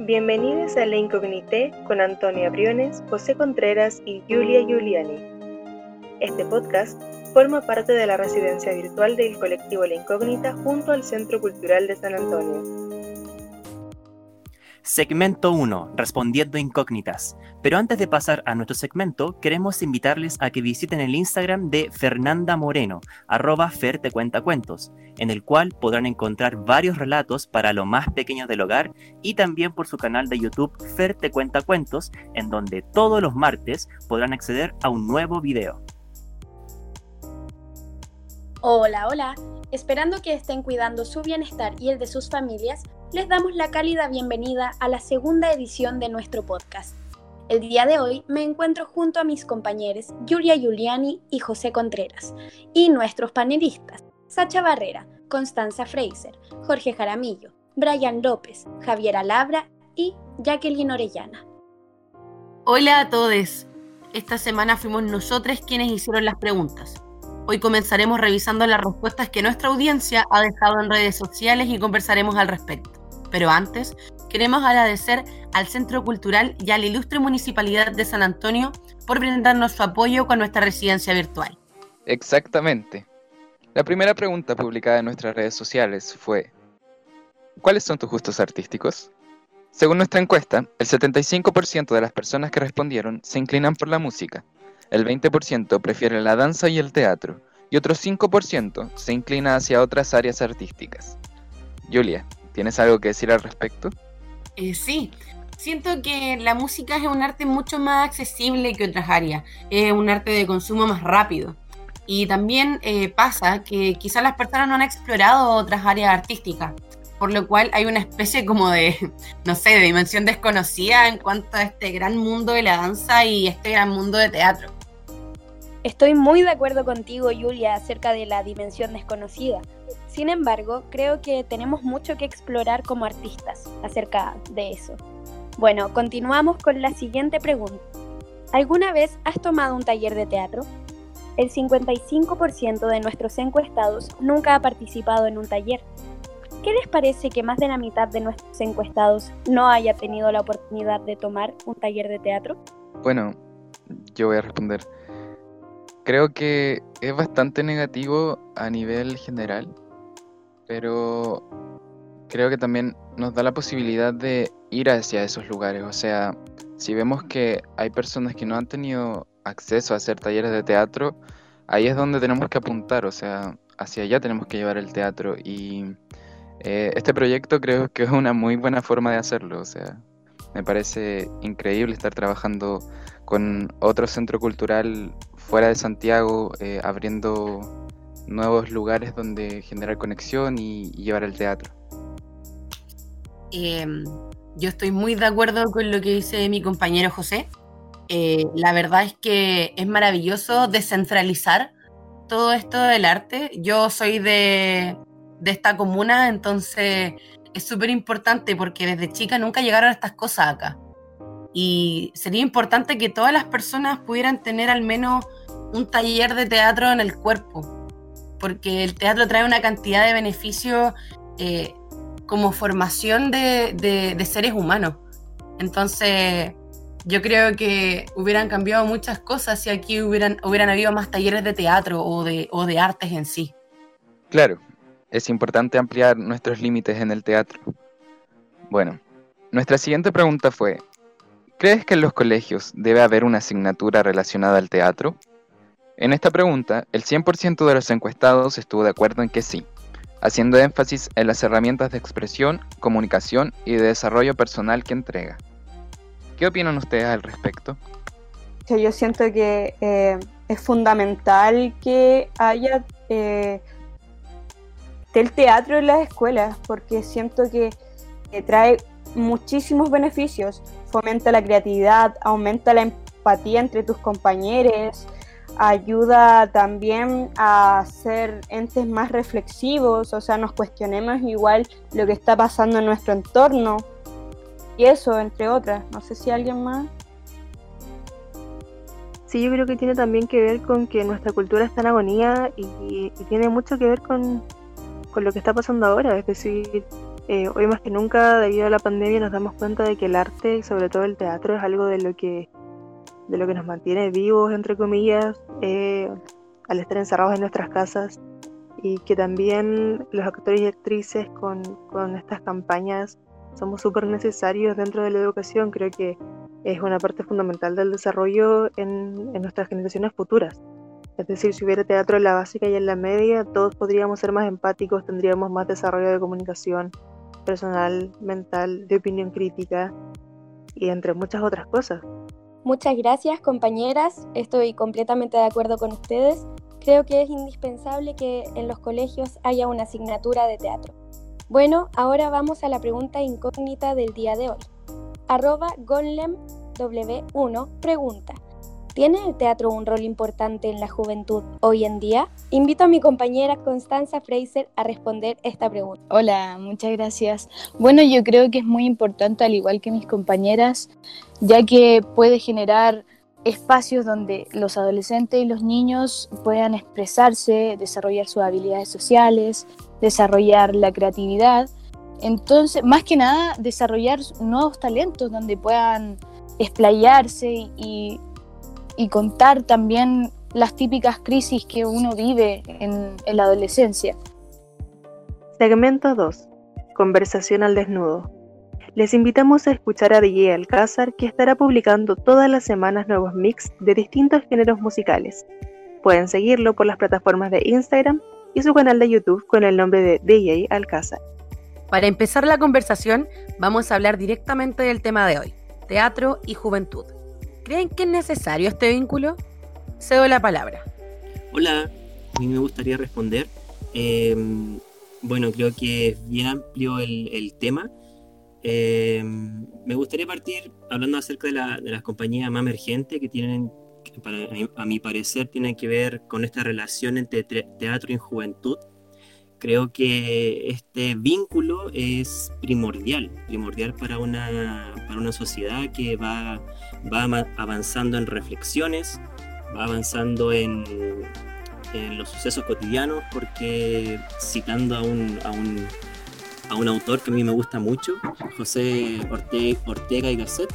Bienvenidos a La Incognité con Antonia Briones, José Contreras y Julia Giuliani. Este podcast forma parte de la residencia virtual del colectivo La Incógnita junto al Centro Cultural de San Antonio. Segmento 1, respondiendo incógnitas. Pero antes de pasar a nuestro segmento, queremos invitarles a que visiten el Instagram de Fernanda Moreno, arroba Fer cuenta cuentos, en el cual podrán encontrar varios relatos para lo más pequeño del hogar y también por su canal de YouTube Fer te cuenta cuentos, en donde todos los martes podrán acceder a un nuevo video. Hola, hola. Esperando que estén cuidando su bienestar y el de sus familias, les damos la cálida bienvenida a la segunda edición de nuestro podcast. El día de hoy me encuentro junto a mis compañeros Julia Giuliani y José Contreras, y nuestros panelistas, Sacha Barrera, Constanza Fraser, Jorge Jaramillo, Brian López, Javiera Labra y Jacqueline Orellana. Hola a todos. Esta semana fuimos nosotros quienes hicieron las preguntas. Hoy comenzaremos revisando las respuestas que nuestra audiencia ha dejado en redes sociales y conversaremos al respecto. Pero antes, queremos agradecer al Centro Cultural y a la ilustre Municipalidad de San Antonio por brindarnos su apoyo con nuestra residencia virtual. Exactamente. La primera pregunta publicada en nuestras redes sociales fue, ¿cuáles son tus gustos artísticos? Según nuestra encuesta, el 75% de las personas que respondieron se inclinan por la música, el 20% prefiere la danza y el teatro, y otro 5% se inclina hacia otras áreas artísticas. Julia, ¿Tienes algo que decir al respecto? Eh, sí, siento que la música es un arte mucho más accesible que otras áreas, es un arte de consumo más rápido. Y también eh, pasa que quizás las personas no han explorado otras áreas artísticas, por lo cual hay una especie como de, no sé, de dimensión desconocida en cuanto a este gran mundo de la danza y este gran mundo de teatro. Estoy muy de acuerdo contigo, Julia, acerca de la dimensión desconocida. Sin embargo, creo que tenemos mucho que explorar como artistas acerca de eso. Bueno, continuamos con la siguiente pregunta. ¿Alguna vez has tomado un taller de teatro? El 55% de nuestros encuestados nunca ha participado en un taller. ¿Qué les parece que más de la mitad de nuestros encuestados no haya tenido la oportunidad de tomar un taller de teatro? Bueno, yo voy a responder. Creo que es bastante negativo a nivel general, pero creo que también nos da la posibilidad de ir hacia esos lugares. O sea, si vemos que hay personas que no han tenido acceso a hacer talleres de teatro, ahí es donde tenemos que apuntar, o sea, hacia allá tenemos que llevar el teatro. Y eh, este proyecto creo que es una muy buena forma de hacerlo, o sea, me parece increíble estar trabajando con otro centro cultural fuera de Santiago, eh, abriendo nuevos lugares donde generar conexión y, llevar el teatro. Em, yo estoy muy de acuerdo con lo que dice mi compañero José. Eh, la verdad es que es maravilloso descentralizar todo esto del arte. Yo soy de, de esta comuna, entonces es súper importante porque desde chica nunca llegaron estas cosas acá. Y sería importante que todas las personas pudieran tener al menos un taller de teatro en el cuerpo, porque el teatro trae una cantidad de beneficios eh, como formación de, seres humanos. Entonces, yo creo que hubieran cambiado muchas cosas si aquí hubieran, hubieran habido más talleres de teatro o de, o de artes en sí. Claro, es importante ampliar nuestros límites en el teatro. Bueno, nuestra siguiente pregunta fue, ¿crees que en los colegios debe haber una asignatura relacionada al teatro? En esta pregunta, el 100% de los encuestados estuvo de acuerdo en que sí, haciendo énfasis en las herramientas de expresión, comunicación y de desarrollo personal que entrega. ¿Qué opinan ustedes al respecto? Yo siento que eh, es fundamental que haya eh, teatro en las escuelas, porque siento que, trae muchísimos beneficios. Fomenta la creatividad, aumenta la empatía entre tus compañeros, ayuda también a ser entes más reflexivos, o sea, nos cuestionemos igual lo que está pasando en nuestro entorno. Y eso, entre otras. No sé si alguien más. Sí, yo creo que tiene también que ver con que nuestra cultura está en agonía y tiene mucho que ver con, con lo que está pasando ahora, es decir, eh, hoy más que nunca, debido a la pandemia, nos damos cuenta de que el arte sobre todo el teatro es algo de lo que, de lo que nos mantiene vivos, entre comillas, eh, al estar encerrados en nuestras casas y que también los actores y actrices con, con estas campañas somos súper necesarios dentro de la educación. Creo que es una parte fundamental del desarrollo en, en, nuestras generaciones futuras. Es decir, si hubiera teatro en la básica y en la media, todos podríamos ser más empáticos, tendríamos más desarrollo de comunicación personal, mental, de opinión crítica y entre muchas otras cosas. Muchas gracias compañeras, estoy completamente de acuerdo con ustedes. Creo que es indispensable que en los colegios haya una asignatura de teatro. Bueno, ahora vamos a la pregunta incógnita del día de hoy. Arroba GonlemW1 pregunta, ¿tiene el teatro un rol importante en la juventud hoy en día? Invito a mi compañera Constanza Fraser a responder esta pregunta. Hola, muchas gracias. Bueno, yo creo que es muy importante, al igual que mis compañeras, ya que puede generar espacios donde los adolescentes y los niños puedan expresarse, desarrollar sus habilidades sociales, desarrollar la creatividad. Entonces, más que nada, desarrollar nuevos talentos donde puedan explayarse y, y contar también las típicas crisis que uno vive en, en la adolescencia. Segmento 2. Conversación al desnudo. Les invitamos a escuchar a DJ Alcázar, que estará publicando todas las semanas nuevos mix de distintos géneros musicales. Pueden seguirlo por las plataformas de Instagram y su canal de YouTube con el nombre de DJ Alcázar. Para empezar la conversación, vamos a hablar directamente del tema de hoy, teatro y juventud. ¿Creen que es necesario este vínculo? Cedo la palabra. Hola, a mí me gustaría responder. Eh, bueno, creo que bien amplio el, tema eh, me gustaría partir hablando acerca de, la, de, las compañías más emergentes que tienen, que para, a mi parecer, tienen que ver con esta relación entre teatro y juventud. Creo que este vínculo es primordial, primordial para una, para una sociedad que va, va avanzando en reflexiones, va avanzando en, en los sucesos cotidianos, porque citando a un, a un a un autor que a mí me gusta mucho, José Ortega, Ortega y Gasset.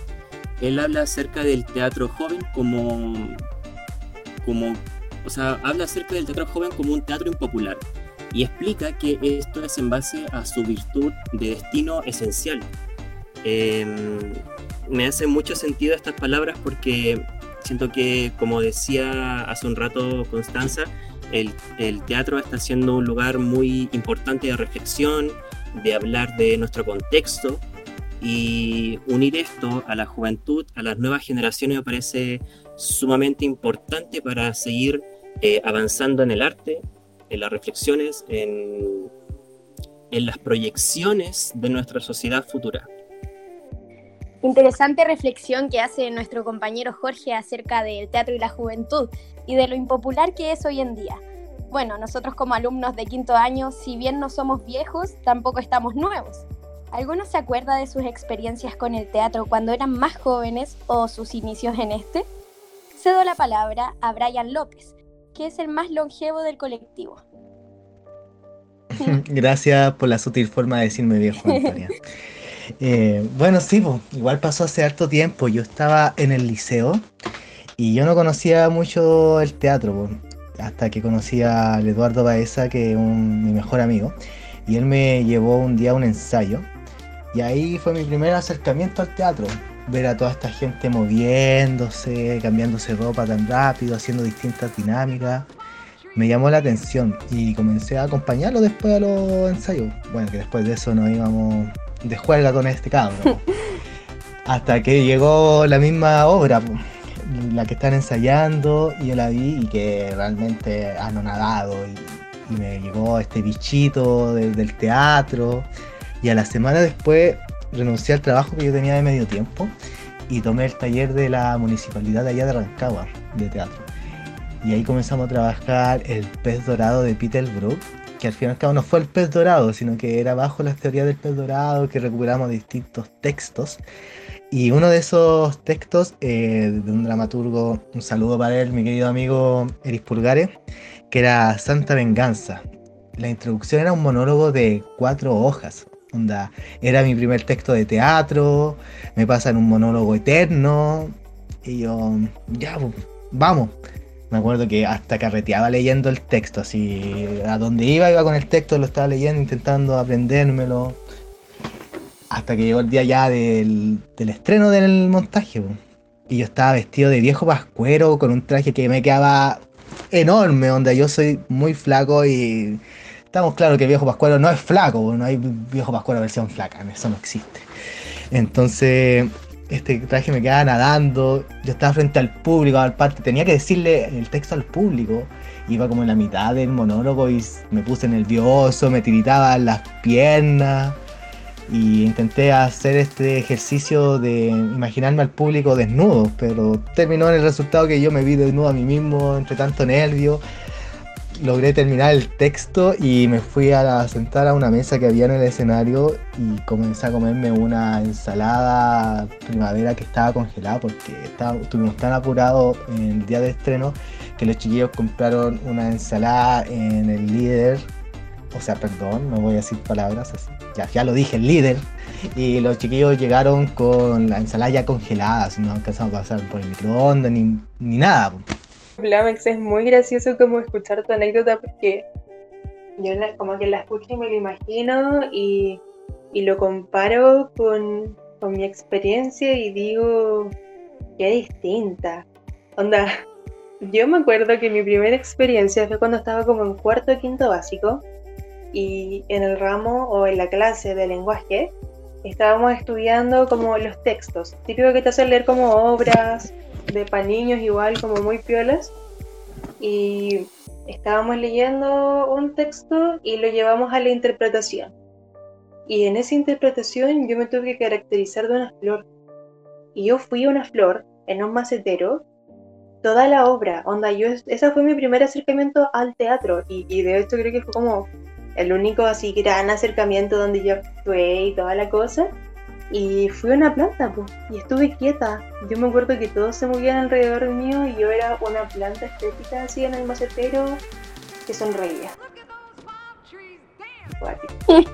Él habla acerca del teatro joven como, como, o sea, habla acerca del teatro joven como un teatro impopular y explica que esto es en base a su virtud de destino esencial. Eh, me hace mucho sentido estas palabras porque siento que, como decía hace un rato Constanza, el, el teatro está siendo un lugar muy importante de reflexión, de hablar de nuestro contexto y unir esto a la juventud, a las nuevas generaciones me parece sumamente importante para seguir eh, avanzando en el arte, en las reflexiones, en, en las proyecciones de nuestra sociedad futura. Interesante reflexión que hace nuestro compañero Jorge acerca del teatro y la juventud y de lo impopular que es hoy en día bueno, nosotros como alumnos de quinto año, si bien no somos viejos, tampoco estamos nuevos. ¿Alguno se acuerda de sus experiencias con el teatro cuando eran más jóvenes o sus inicios en este? Cedo la palabra a Brian López, que es el más longevo del colectivo. Gracias por la sutil forma de decirme viejo, Antonia. eh, bueno, sí, pues, igual pasó hace harto tiempo. Yo estaba en el liceo y yo no conocía mucho el teatro hasta que conocí a Eduardo Baeza, que es mi mejor amigo, y él me llevó un día a un ensayo, y ahí fue mi primer acercamiento al teatro, ver a toda esta gente moviéndose, cambiándose ropa tan rápido, haciendo distintas dinámicas, me llamó la atención y comencé a acompañarlo después a los ensayos. Bueno, que después de eso nos íbamos de juega con este cabrón. Hasta que llegó la misma obra la que están ensayando y yo la vi y que realmente anonadado y, y me llegó este bichito de, del teatro y a la semana después renuncié al trabajo que yo tenía de medio tiempo y tomé el taller de la municipalidad de allá de Rancagua de teatro. Y ahí comenzamos a trabajar el pez dorado de Peter Brook que al fin y al cabo no fue el pez dorado sino que era bajo las teorías del pez dorado que recuperamos distintos textos. Y uno de esos textos eh, de un dramaturgo, un saludo para él, mi querido amigo Eris Pulgares, que era Santa Venganza. La introducción era un monólogo de cuatro hojas, Onda, era mi primer texto de teatro, me pasan un monólogo eterno, y yo, ya, pues, vamos. Me acuerdo que hasta carreteaba leyendo el texto, así, a donde iba, iba con el texto, lo estaba leyendo, intentando aprendérmelo. Hasta que llegó el día ya del, del estreno del montaje, pues. Y yo estaba vestido de viejo pascuero, con un traje que me quedaba enorme, donde yo soy muy flaco y estamos claros que viejo pascuero no es flaco, no hay viejo pascuero versión flaca, eso no existe. Entonces, este traje me quedaba nadando, yo estaba frente al público, al parte, tenía que decirle el texto al público, iba como en la mitad del monólogo y me puse nervioso, me tiritaban las piernas y intenté hacer este ejercicio de imaginarme al público desnudo, pero terminó en el resultado que yo me vi desnudo a mí mismo entre tanto nervio. Logré terminar el texto y me fui a sentar a una mesa que había en el escenario y comencé a comerme una ensalada primavera que estaba congelada porque estuvimos tan apurados en el día de estreno que los chiquillos compraron una ensalada en el líder o sea, perdón, no voy a decir palabras así. Ya, ya lo dije, el líder. Y los chiquillos llegaron con la ensalada ya congelada, no alcanzamos a pasar por el microondas ni, ni nada. Blamex, es muy gracioso como escuchar tu anécdota porque yo como que la escucho y me lo imagino y, y lo comparo con, con mi experiencia y digo, qué distinta. Onda, yo me acuerdo que mi primera experiencia fue cuando estaba como en cuarto o quinto básico y en el ramo o en la clase de lenguaje estábamos estudiando como los textos, típico que te hacen leer como obras de para niños igual como muy piolas y estábamos leyendo un texto y lo llevamos a la interpretación. Y en esa interpretación yo me tuve que caracterizar de una flor. Y yo fui una flor en un macetero toda la obra. Onda, yo, esa fue mi primer acercamiento al teatro. Y, y de hecho creo que fue como el único así gran acercamiento donde yo actué y toda la cosa. Y fui una planta, pues, y estuve quieta. Yo me acuerdo que todos se movían alrededor mío y yo era una planta estética así en el macetero que sonreía.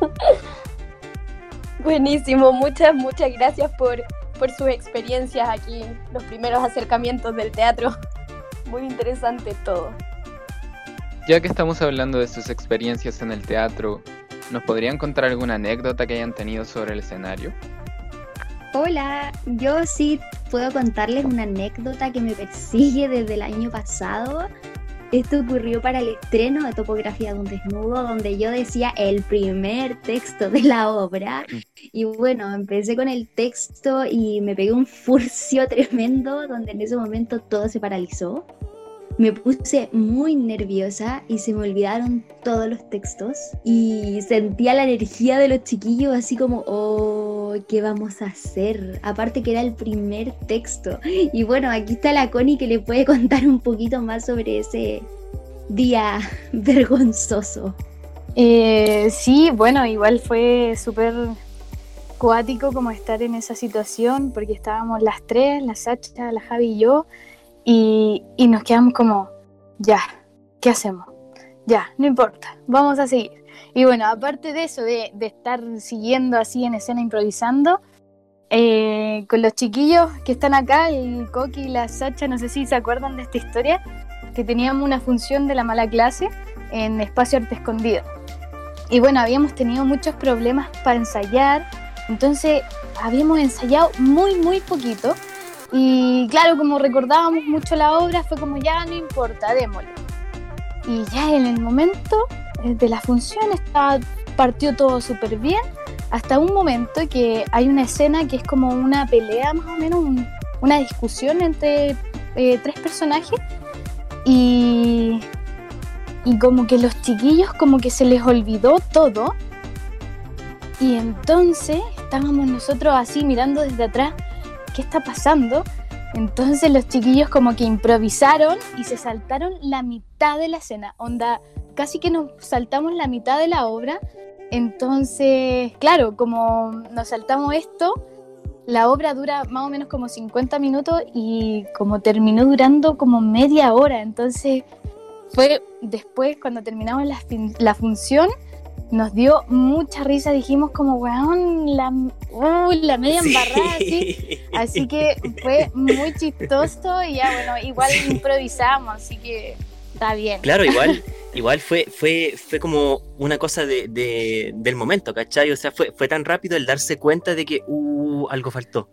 Buenísimo, muchas, muchas gracias por, por sus experiencias aquí, los primeros acercamientos del teatro. Muy interesante todo. Ya que estamos hablando de sus experiencias en el teatro, ¿nos podrían contar alguna anécdota que hayan tenido sobre el escenario? Hola, yo sí puedo contarles una anécdota que me persigue desde el año pasado. Esto ocurrió para el estreno de Topografía de un Desnudo, donde yo decía el primer texto de la obra. Y bueno, empecé con el texto y me pegué un furcio tremendo, donde en ese momento todo se paralizó me puse muy nerviosa y se me olvidaron todos los textos y sentía la energía de los chiquillos así como, oh, ¿qué vamos a hacer? Aparte que era el primer texto. Y bueno, aquí está la Connie que le puede contar un poquito más sobre ese día vergonzoso. Eh, sí, bueno, igual fue súper cuático como estar en esa situación porque estábamos las tres, la Sacha, la Javi y yo y, nos quedamos como, ya, ¿qué hacemos? Ya, no importa, vamos a seguir. Y bueno, aparte de eso, de, estar siguiendo así en escena improvisando, eh, con los chiquillos que están acá, el Coqui y la Sacha, no sé si se acuerdan de esta historia, que teníamos una función de la mala clase en espacio arte escondido. Y bueno, habíamos tenido muchos problemas para ensayar, entonces habíamos ensayado muy, muy poquito y claro, como recordábamos mucho la obra, fue como ya no importa, démosle. Y ya en el momento eh, de la función partió todo súper bien, hasta un momento que hay una escena que es como una pelea, más o menos, una discusión entre eh, tres personajes. Y, y como que los chiquillos como que se les olvidó todo. Y entonces estábamos nosotros así mirando desde atrás ¿qué está pasando? Entonces los chiquillos como que improvisaron y se saltaron la mitad de la escena, onda, casi que nos saltamos la mitad de la obra. Entonces, claro, como nos saltamos esto, la obra dura más o menos como 50 minutos y como terminó durando como media hora. Entonces, fue después cuando terminamos la, la función, nos dio mucha risa, dijimos como, weón, la, uh, la media embarrada, así. Así que fue muy chistoso y ya, bueno, igual improvisamos, así que está bien. Claro, igual, igual fue, fue, fue como una cosa de, de- del momento, ¿cachai? O sea, fue, fue tan rápido el darse cuenta de que, uh, algo faltó.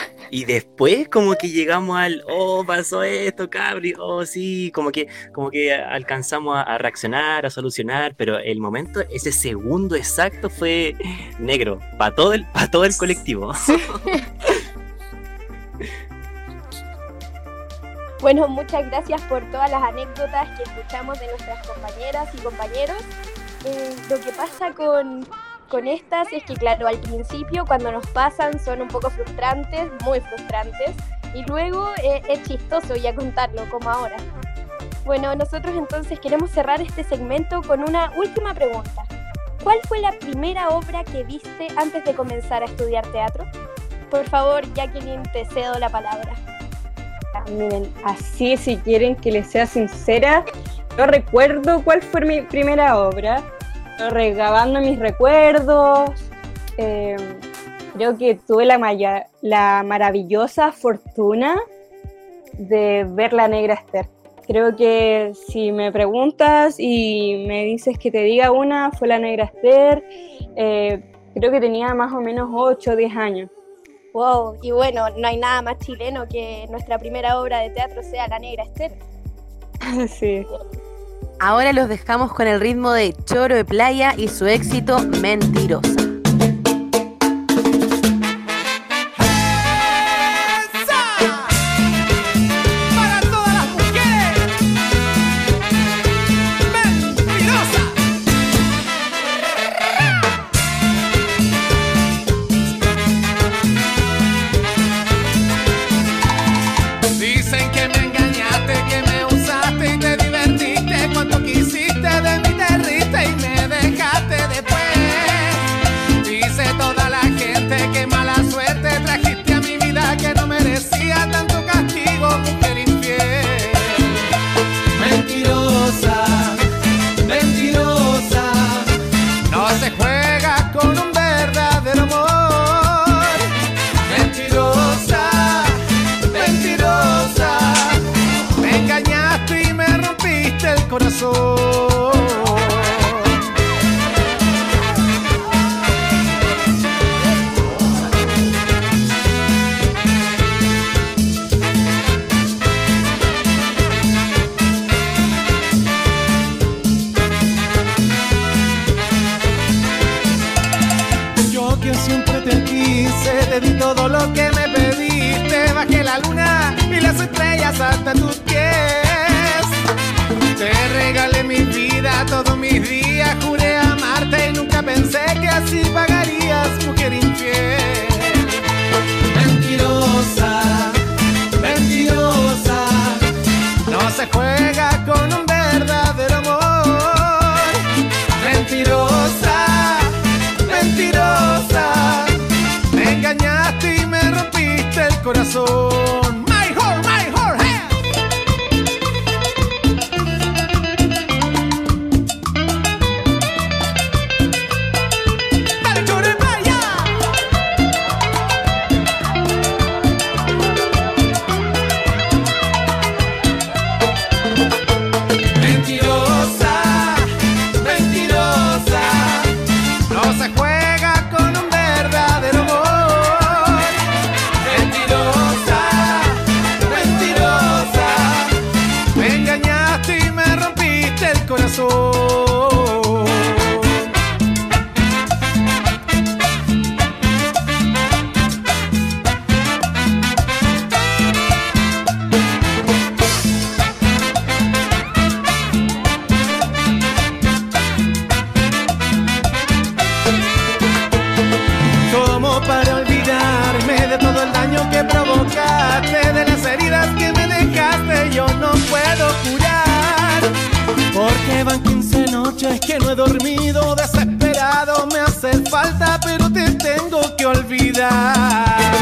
Y después como que llegamos al, oh, pasó esto, cabri, oh, sí, como que, como que alcanzamos a, a reaccionar, a solucionar, pero el momento, ese segundo exacto fue negro, para todo el, para todo el colectivo. Bueno, muchas gracias por todas las anécdotas que escuchamos de nuestras compañeras y compañeros. Eh, lo que pasa con, con estas es que, claro, al principio cuando nos pasan son un poco frustrantes, muy frustrantes, y luego eh, es chistoso ya contarlo como ahora. Bueno, nosotros entonces queremos cerrar este segmento con una última pregunta. ¿Cuál fue la primera obra que viste antes de comenzar a estudiar teatro? Por favor, Jacqueline, te cedo la palabra. Ah, Miren, así si quieren que les sea sincera, no recuerdo cuál fue mi primera obra, regabando mis recuerdos, eh, creo que tuve la, maya- la maravillosa fortuna de ver La Negra Esther. Creo que si me preguntas y me dices que te diga una, fue La Negra Esther, eh, creo que tenía más o menos 8 o 10 años. Wow, y bueno, no hay nada más chileno que nuestra primera obra de teatro sea La Negra Esther. sí. Ahora los dejamos con el ritmo de Choro de Playa y su éxito Mentirosa. Corazón. Para olvidarme de todo el daño que provocaste, de las heridas que me dejaste, yo no puedo curar. Porque van 15 noches que no he dormido, desesperado me hace falta, pero te tengo que olvidar.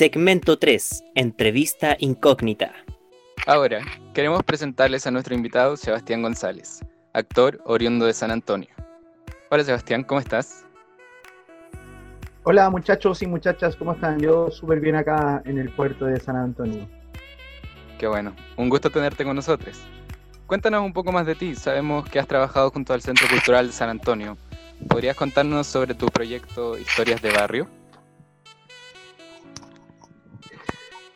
Segmento 3. Entrevista incógnita. Ahora, queremos presentarles a nuestro invitado Sebastián González, actor oriundo de San Antonio. Hola Sebastián, ¿cómo estás? Hola muchachos y muchachas, ¿cómo están? Yo súper bien acá en el puerto de San Antonio. Qué bueno, un gusto tenerte con nosotros. Cuéntanos un poco más de ti, sabemos que has trabajado junto al Centro Cultural de San Antonio. ¿Podrías contarnos sobre tu proyecto Historias de Barrio?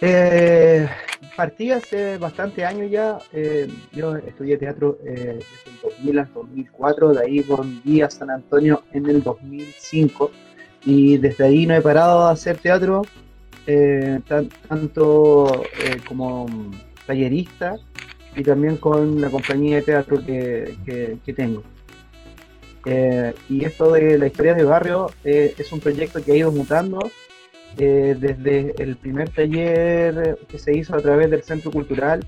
Eh, partí hace bastante años ya. eh, yo estudié teatro eh, desde el 2000 al 2004, de ahí volví a San Antonio en el 2005 y desde ahí no he parado de hacer teatro, eh, tan- tanto eh, como tallerista y también con la compañía de teatro que, que- que tengo. Eh, y esto de la historia de barrio es un proyecto que ha ido mutando eh, desde el primer taller que se hizo a través del Centro Cultural,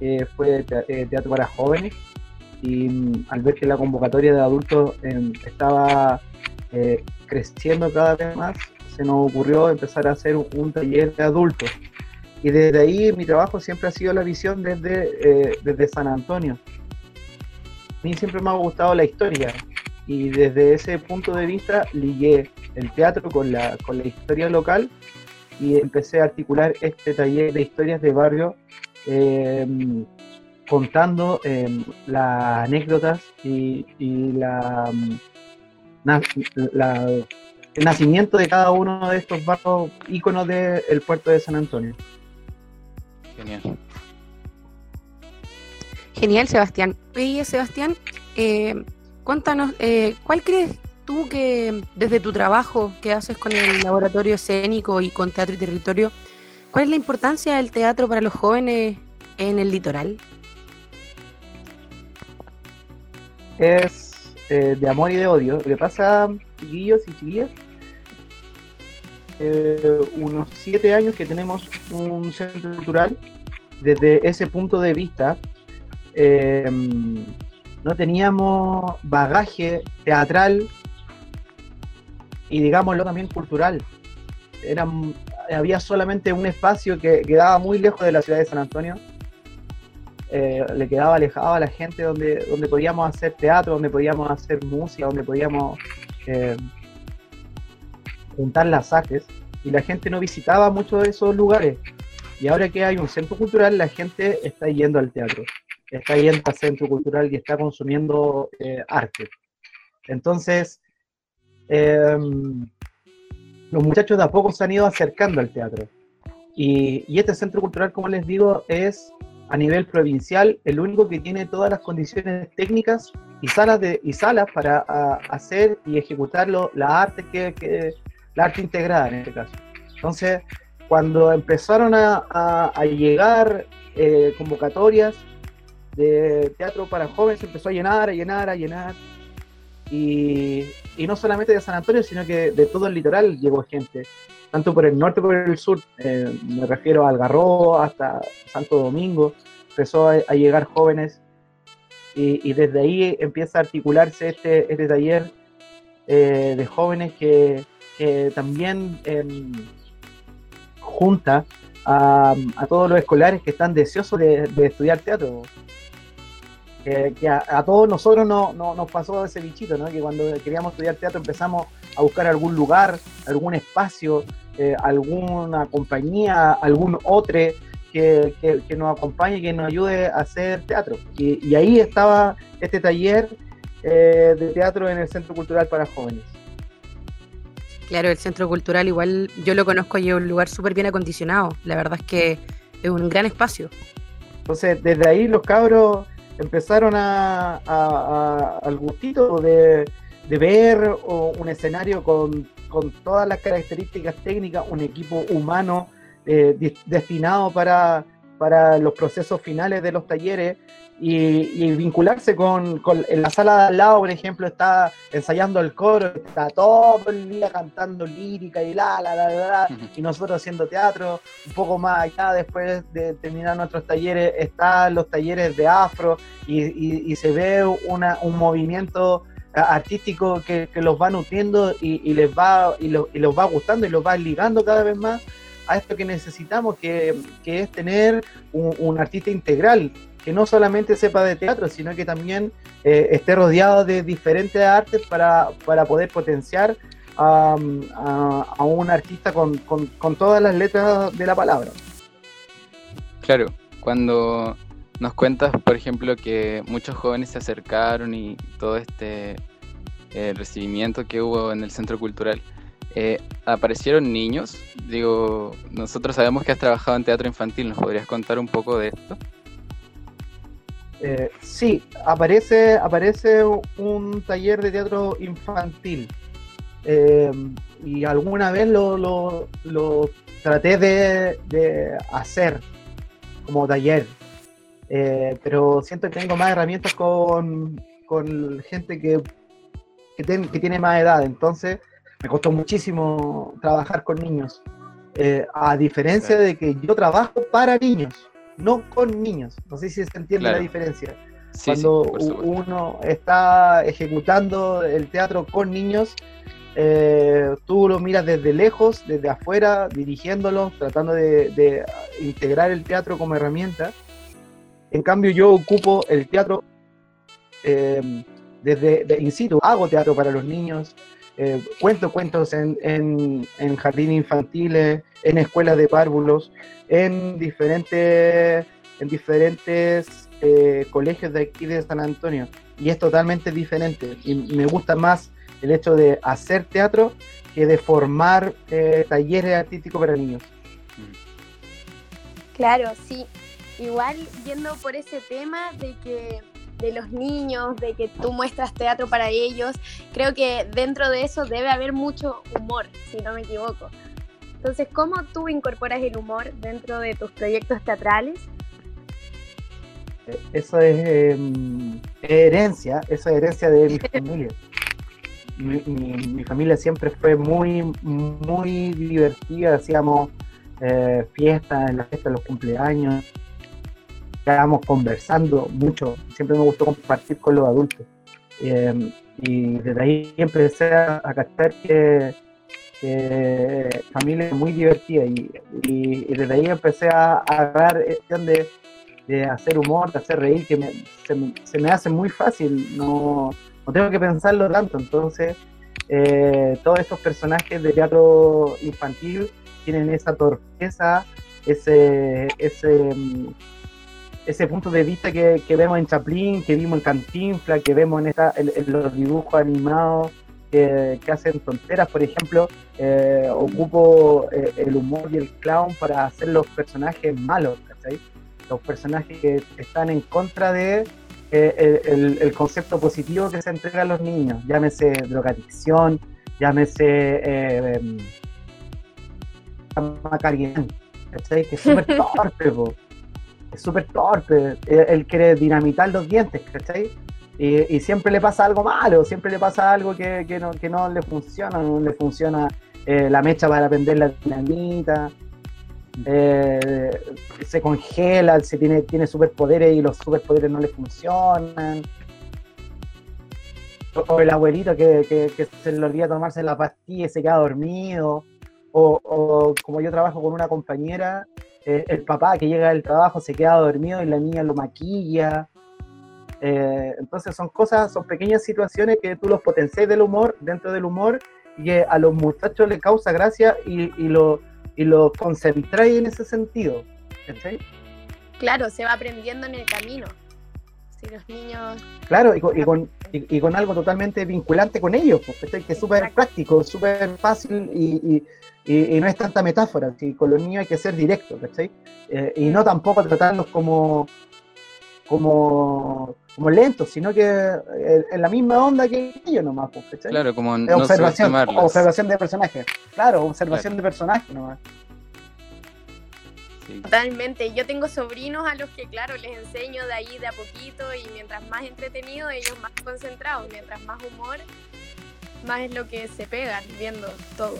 eh, fue eh, Teatro para Jóvenes, y mm, al ver que la convocatoria de adultos em, estaba creciendo cada vez más, se nos ocurrió empezar a hacer un, taller de adultos. Y desde ahí mi trabajo siempre ha sido la visión desde, desde San Antonio. A mí siempre me ha gustado la historia y desde ese punto de vista ligué el teatro con la, con la historia local y empecé a articular este taller de historias de barrio eh, contando eh, las anécdotas y, y la, na- la- el nacimiento de cada uno de estos barrios íconos del puerto de San Antonio. Genial. Genial, Sebastián. Oye, Sebastián, eh, cuéntanos, eh, ¿cuál crees tú que desde tu trabajo que haces con el laboratorio escénico y con Teatro y Territorio, cuál es la importancia del teatro para los jóvenes en el litoral? es eh, de amor y de odio. Lo que pasa, chiquillos y chiquillas, eh, unos siete años que tenemos un centro cultural, desde ese punto de vista, eh, no teníamos bagaje teatral y digámoslo también cultural. Había solamente un espacio que quedaba muy lejos de la ciudad de San Antonio, eh, le quedaba alejado a la gente donde, donde podíamos hacer teatro, donde podíamos hacer música, donde podíamos eh, juntar las artes y la gente no visitaba muchos de esos lugares. Y ahora que hay un centro cultural, la gente está yendo al teatro, está yendo al centro cultural y está consumiendo eh, arte. Entonces, eh, los muchachos de a poco se han ido acercando al teatro. Y, y este centro cultural, como les digo, es a nivel provincial el único que tiene todas las condiciones técnicas y salas de y salas para a, hacer y ejecutar lo- la arte que, que- la arte integrada en este caso entonces cuando empezaron a, a- a llegar eh, convocatorias de teatro para jóvenes empezó a llenar a llenar a llenar. Y, y no solamente de San Antonio sino que de todo el litoral llegó gente. Tanto por el norte como por el sur, eh, me refiero a Algarrobo hasta Santo Domingo, empezó a, a llegar jóvenes. Y, y desde ahí empieza a articularse este, este taller eh, de jóvenes que, que también em, junta a, a todos los escolares que están deseosos de, de estudiar teatro. Que, que a, a todos nosotros no, no- nos pasó ese bichito, ¿no? que cuando queríamos estudiar teatro empezamos a buscar algún lugar, algún espacio, eh, alguna compañía, algún otro que, que- que nos acompañe, que nos ayude a hacer teatro. Y, y ahí estaba este taller eh, de teatro en el Centro Cultural para Jóvenes. Claro, el centro cultural igual yo lo conozco y es un lugar súper bien acondicionado. La verdad es que es un gran espacio. Entonces, desde ahí los cabros empezaron a, al gustito de, de ver o- un escenario con, con todas las características técnicas, un equipo humano eh, destinado para, para los procesos finales de los talleres y, y vincularse con, con- en la sala de al lado, por ejemplo, está ensayando el coro, está todo el día cantando lírica y la, la, la, la, y nosotros haciendo teatro, un poco más allá, después de terminar nuestros talleres, están los talleres de afro y, y- y se ve una- un movimiento artístico que, que los va nutriendo y, y les va y, lo- y los va gustando y los va ligando cada vez más a esto que necesitamos, que, que es tener un, un artista integral, que no solamente sepa de teatro, sino que también eh, esté rodeado de diferentes artes para, para poder potenciar a, un artista con, con- con todas las letras de la palabra. Claro, cuando nos cuentas, por ejemplo, que muchos jóvenes se acercaron y todo este eh, recibimiento que hubo en el centro cultural, eh, ¿aparecieron niños? Digo, nosotros sabemos que has trabajado en teatro infantil, ¿nos podrías contar un poco de esto? Eh, sí, aparece, aparece un taller de teatro infantil. Eh, y alguna vez lo, lo- lo traté de, de hacer como taller. Eh, pero siento que tengo más herramientas con, con gente que, que, ten- que tiene más edad. Entonces me costó muchísimo trabajar con niños. A diferencia de que yo trabajo para niños, no con niños. No sé si se entiende Claro. la diferencia. Sí, Cuando sí, uno está ejecutando el teatro con niños, eh, tú lo miras desde lejos, desde afuera, dirigiéndolos, tratando de, de integrar el teatro como herramienta. En cambio, yo ocupo el teatro eh, desde de in situ, hago teatro para los niños, eh, cuento cuentos en, en, en jardines infantiles, en escuelas de párvulos, en diferentes, en diferentes eh, colegios de aquí de San Antonio. Y es totalmente diferente. Y me gusta más el hecho de hacer teatro que de formar eh, talleres artísticos para niños. Claro, sí. Igual yendo por ese tema de que de los niños, de que tú muestras teatro para ellos, creo que dentro de eso debe haber mucho humor, si no me equivoco. Entonces, ¿cómo tú incorporas el humor dentro de tus proyectos teatrales? Eh, Eso es eh, herencia, eso es herencia de mi familia. Mi, mi- mi familia siempre fue muy, muy divertida, hacíamos eh, fiestas, en las fiestas de los cumpleaños, estábamos conversando mucho, siempre me gustó compartir con los adultos. Eh, y desde ahí empecé a, captar que, que familia es muy divertida y, y- desde ahí empecé a, a agarrar cuestión de, hacer humor, de hacer reír, que se, me, hace muy fácil, no, no tengo que pensarlo tanto, entonces eh, todos estos personajes de teatro infantil tienen esa torpeza, ese, ese, ese punto de vista que, que vemos en Chaplin, que vimos en Cantinflas, que vemos en, esta, en, en los dibujos animados que, que hacen tonteras, por ejemplo, eh, ocupo eh, el humor y el clown para hacer los personajes malos, ¿cachai? Los personajes que están en contra de eh, el, concepto positivo que se entrega a los niños, llámese drogadicción, llámese em, ¿cachai? Que es súper torpe, po. Es súper torpe, él, quiere dinamitar los dientes, ¿cachai? Y, y siempre le pasa algo malo, siempre le pasa algo que, no, que no le funciona, no le funciona eh, la mecha para prender la dinamita, eh, se congela, se tiene, tiene superpoderes y los superpoderes no le funcionan. O, el abuelito que, se le olvida tomarse la pastilla y se queda dormido. O como yo trabajo con una compañera, eh, el papá que llega del trabajo se queda dormido y la niña lo maquilla. Eh, entonces son cosas, son pequeñas situaciones que tú los potencias del humor, dentro del humor, y que a los muchachos les causa gracia y, y lo, y lo concentráis en ese sentido. ¿cachai? Claro, se va aprendiendo en el camino. Si los niños... Claro, y con, y con, y- con algo totalmente vinculante con ellos, pues, ¿cachai? que es súper práctico, súper fácil y, y- no es tanta metáfora. ¿sí? Con los niños hay que ser directo, ¿cachai? Eh, y no tampoco tratarlos como, como, como lentos, sino que eh, en la misma onda que ellos nomás, pues, ¿cachai? Claro, como no observación, observación de personajes. Claro, observación de personajes nomás. Sí. Totalmente. Yo tengo sobrinos a los que, claro, les enseño de ahí de a poquito y mientras más entretenido, ellos más concentrados. Mientras más humor, más es lo que se pegan viendo todo.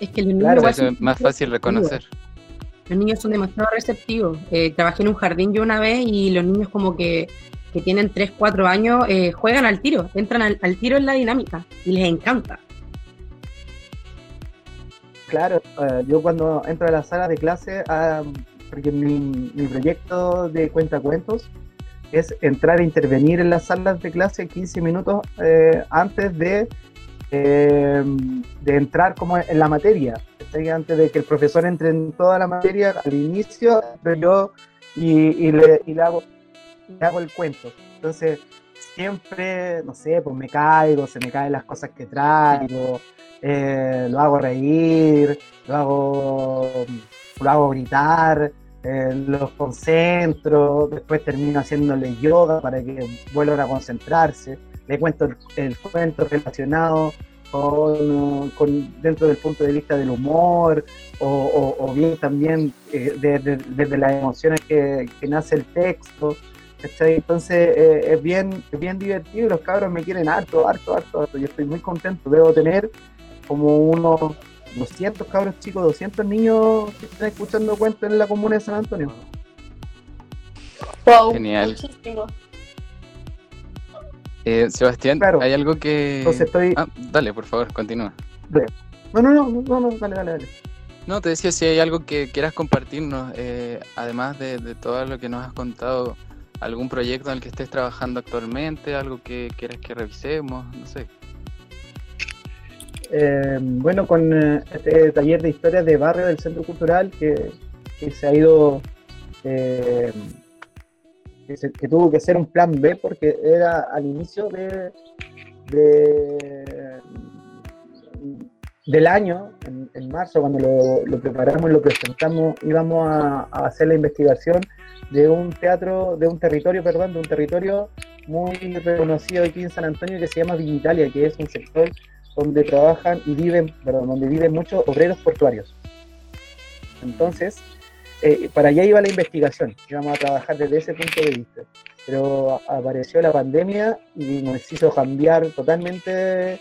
Es que los niños Claro, es más fácil reconocer. Los niños son demasiado receptivos. Eh, trabajé en un jardín yo una vez y los niños como que, que tienen 3, 4 años eh, juegan al tiro, entran al, al tiro en la dinámica y les encanta. Claro, eh, yo cuando entro a la sala de clase, ah, porque mi, mi proyecto de cuentacuentos es entrar a intervenir en las salas de clase 15 minutos eh, antes de, eh, de entrar como en la materia. Antes de que el profesor entre en toda la materia, al inicio, yo y, y le, y le hago, le hago el cuento. Entonces, siempre, no sé, pues me caigo, se me caen las cosas que traigo, eh, lo hago reír, lo hago, lo hago gritar, eh, los concentro, después termino haciéndole yoga para que vuelvan a concentrarse, le cuento el, el cuento relacionado con, con- dentro del punto de vista del humor, o, o- o bien también eh, de- de- desde las emociones que, que nace el texto. ¿cachai? Entonces eh, es bien, es bien divertido y los cabros me quieren harto, harto, harto, harto. Yo estoy muy contento. Debo tener como unos 200 cabros chicos, 200 niños que están escuchando cuentos en la comuna de San Antonio. Wow, Genial. muchísimo. Eh, Sebastián, Claro. hay algo que... Entonces estoy... Ah, dale, por favor, continúa. No, no, no, no, no, dale, dale, dale. No, te decía si hay algo que quieras compartirnos, eh, además de, de todo lo que nos has contado, algún proyecto en el que estés trabajando actualmente, algo que quieras que revisemos, no sé. Eh, bueno, con este taller de historia de barrio del Centro Cultural que, que se ha ido, eh, que, se- que tuvo que ser un plan B porque era al inicio de, de- del año, en, en marzo, cuando lo, lo preparamos lo presentamos, íbamos a, a hacer la investigación de un teatro, de un territorio, perdón, de un territorio muy reconocido aquí en San Antonio que se llama Villa que es un sector donde trabajan y viven, perdón, donde viven muchos obreros portuarios. Entonces, eh, para allá iba la investigación, íbamos a trabajar desde ese punto de vista. Pero apareció la pandemia y nos hizo cambiar totalmente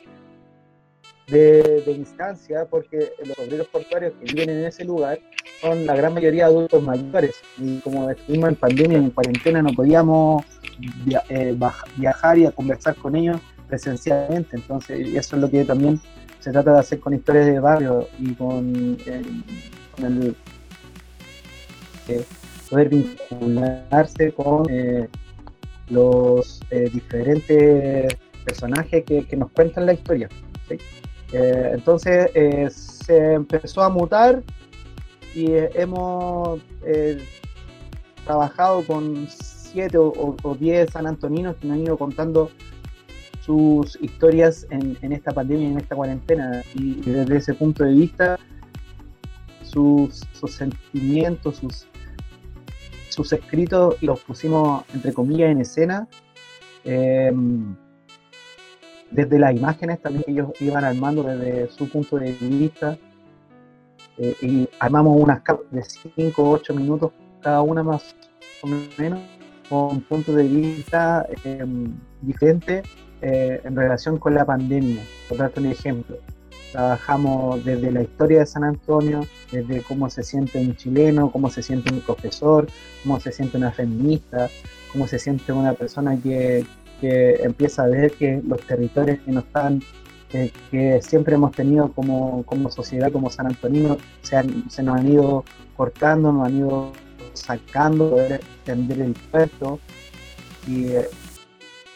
de, de instancia porque los obreros portuarios que viven en ese lugar son la gran mayoría adultos mayores y como estuvimos en pandemia, en cuarentena, no podíamos eh, viajar y conversar con ellos presencialmente. Entonces, eso es lo que también se trata de hacer con historias de barrio y con, eh, con el eh, poder vincularse con eh, los eh, diferentes personajes que, nos cuentan la historia. Eh, entonces se empezó a mutar y hemos trabajado con siete o, diez sanantoninos que nos han ido contando sus historias en, esta pandemia en esta cuarentena. Y desde ese punto de vista, sus sentimientos, sus, sus escritos los pusimos, entre comillas, en escena. eh, desde las imágenes también ellos iban armando desde su punto de vista. eh, y armamos unas capas de 5 o 8 minutos cada una más o menos, con puntos de vista eh, diferentes eh, en relación con la pandemia. Por darte un ejemplo, trabajamos desde la historia de San Antonio, desde cómo se siente un chileno, cómo se siente un profesor, cómo se siente una feminista, cómo se siente una persona que, que empieza a ver que los territorios que nos están que, que siempre hemos tenido como, como sociedad, como San Antonino, se, han- se nos han ido cortando, nos han ido sacando, poder extender el eh,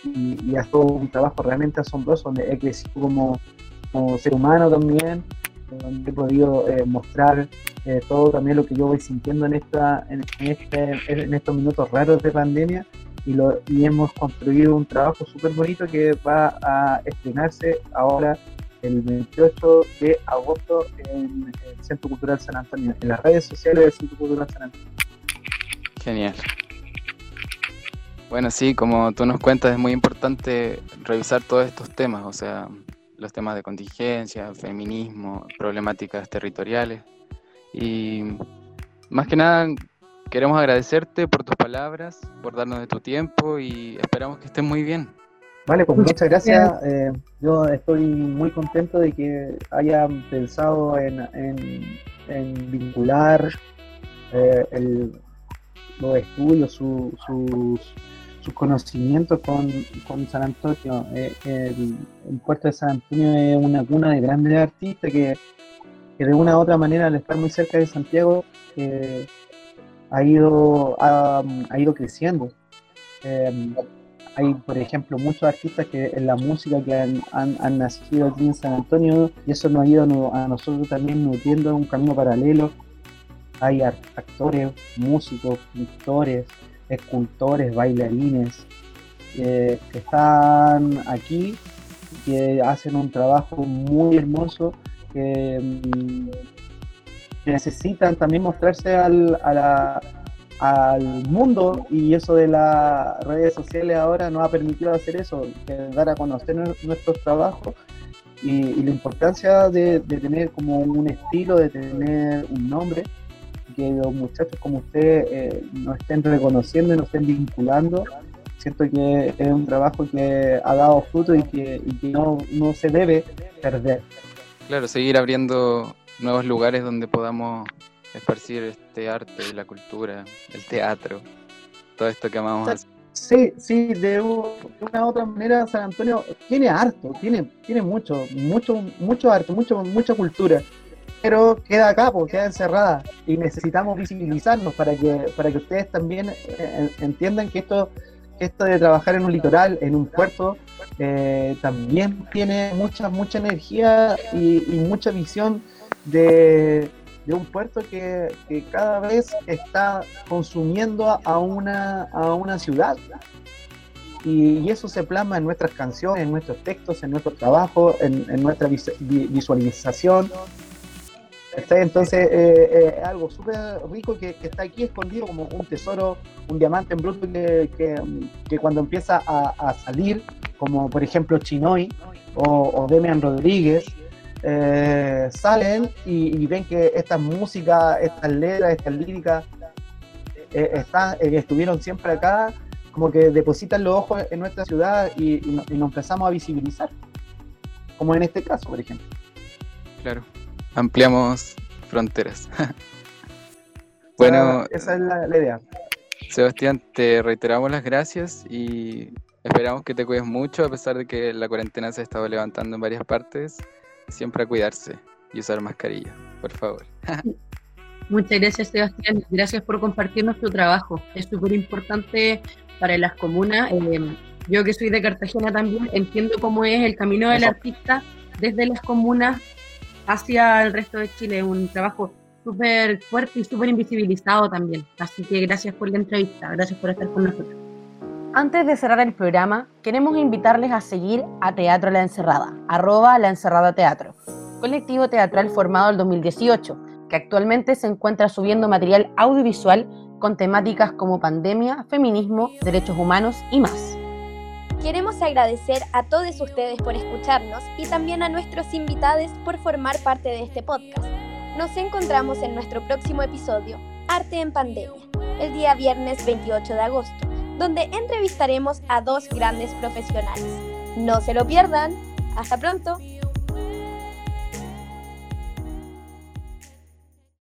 y, y ha sido un trabajo realmente asombroso donde he crecido como, como ser humano también, donde he podido eh, mostrar eh, todo también lo que yo voy sintiendo en, esta, en, en este, en estos minutos raros de pandemia y, lo, y hemos construido un trabajo súper bonito que va a estrenarse ahora el 28 de agosto en el Centro Cultural San Antonio, en las redes sociales del Centro Cultural San Antonio. Genial. Bueno, sí, como tú nos cuentas, es muy importante revisar todos estos temas, o sea, los temas de contingencia, feminismo, problemáticas territoriales. Y más que nada, queremos agradecerte por tus palabras, por darnos de tu tiempo y esperamos que estés muy bien. Vale, pues muchas gracias. Eh, yo estoy muy contento de que hayan pensado en, en- en vincular eh, el- los estudios, su- sus, sus conocimientos con, con San Antonio. Eh, el, puerto de San Antonio es una cuna de grandes artistas que, de una u otra manera, al estar muy cerca de Santiago, eh, ha, ido, ha, ha ido creciendo. Eh, hay, por ejemplo, muchos artistas que en la música que han, han, han nacido aquí en San Antonio y eso nos ha ido a nosotros también nutriendo un camino paralelo. Hay actores, músicos, pintores, escultores, bailarines eh, que están aquí, que hacen un trabajo muy hermoso, que, mm, necesitan también mostrarse al, a la- al mundo y eso de las redes sociales ahora nos ha permitido hacer eso, dar a conocer nu- nuestros trabajos y, la importancia de tener como un estilo, de tener un nombre, que los muchachos como usted eh, nos estén reconociendo y nos estén vinculando. Siento que es un trabajo que ha dado fruto y que, y que no, no se debe perder. Claro, seguir abriendo nuevos lugares donde podamos esparcir este arte, la cultura, el teatro, todo esto que amamos. Sí, sí, de una u otra manera San Antonio tiene harto, tiene, tiene mucho, mucho, mucho arte, mucho, mucha cultura, pero queda acá, pues, queda encerrada y necesitamos visibilizarnos para que, para que ustedes también eh, entiendan que esto, esto de trabajar en un litoral, en un puerto, eh, también tiene mucha, mucha energía y, y mucha visión de, de un puerto que, que cada vez está consumiendo a- una, a una ciudad. Y, y eso se plasma en nuestras canciones, en nuestros textos, en nuestro trabajo, en, en nuestra vis- vi- visualización. Entonces eh, eh, algo súper rico que, está aquí escondido como un tesoro, un diamante en bruto que, cuando empieza a, salir, como por ejemplo Chinoy o, Demian Rodríguez, eh, salen y, ven que estas músicas, estas letras, estas líricas eh, estuvieron siempre acá, como que depositan los ojos en nuestra ciudad y, y nos empezamos a visibilizar, como en este caso, por ejemplo. Claro, ampliamos fronteras. bueno, esa es la, la idea. Sebastián, te reiteramos las gracias y esperamos que te cuides mucho a pesar de que la cuarentena se ha estado levantando en varias partes. Siempre a cuidarse y usar mascarilla, por favor. Muchas gracias, Sebastián. Gracias por compartirnos tu trabajo. Es súper importante para las comunas. Eh, yo que soy de Cartagena también entiendo cómo es el camino del artista desde las comunas hacia el resto de Chile. Un trabajo súper fuerte y súper invisibilizado también. Así que gracias por la entrevista. Gracias por estar con nosotros. Antes de cerrar el programa, queremos invitarles a seguir a Teatro La Encerrada, arroba La Encerrada Teatro, colectivo teatral formado en 2018, que actualmente se encuentra subiendo material audiovisual con temáticas como pandemia, feminismo, derechos humanos y más. Queremos agradecer a todos ustedes por escucharnos y también a nuestros invitados por formar parte de este podcast. Nos encontramos en nuestro próximo episodio, Arte en Pandemia, el día viernes 28 de agosto, donde entrevistaremos a dos grandes profesionales. No se lo pierdan. Hasta pronto.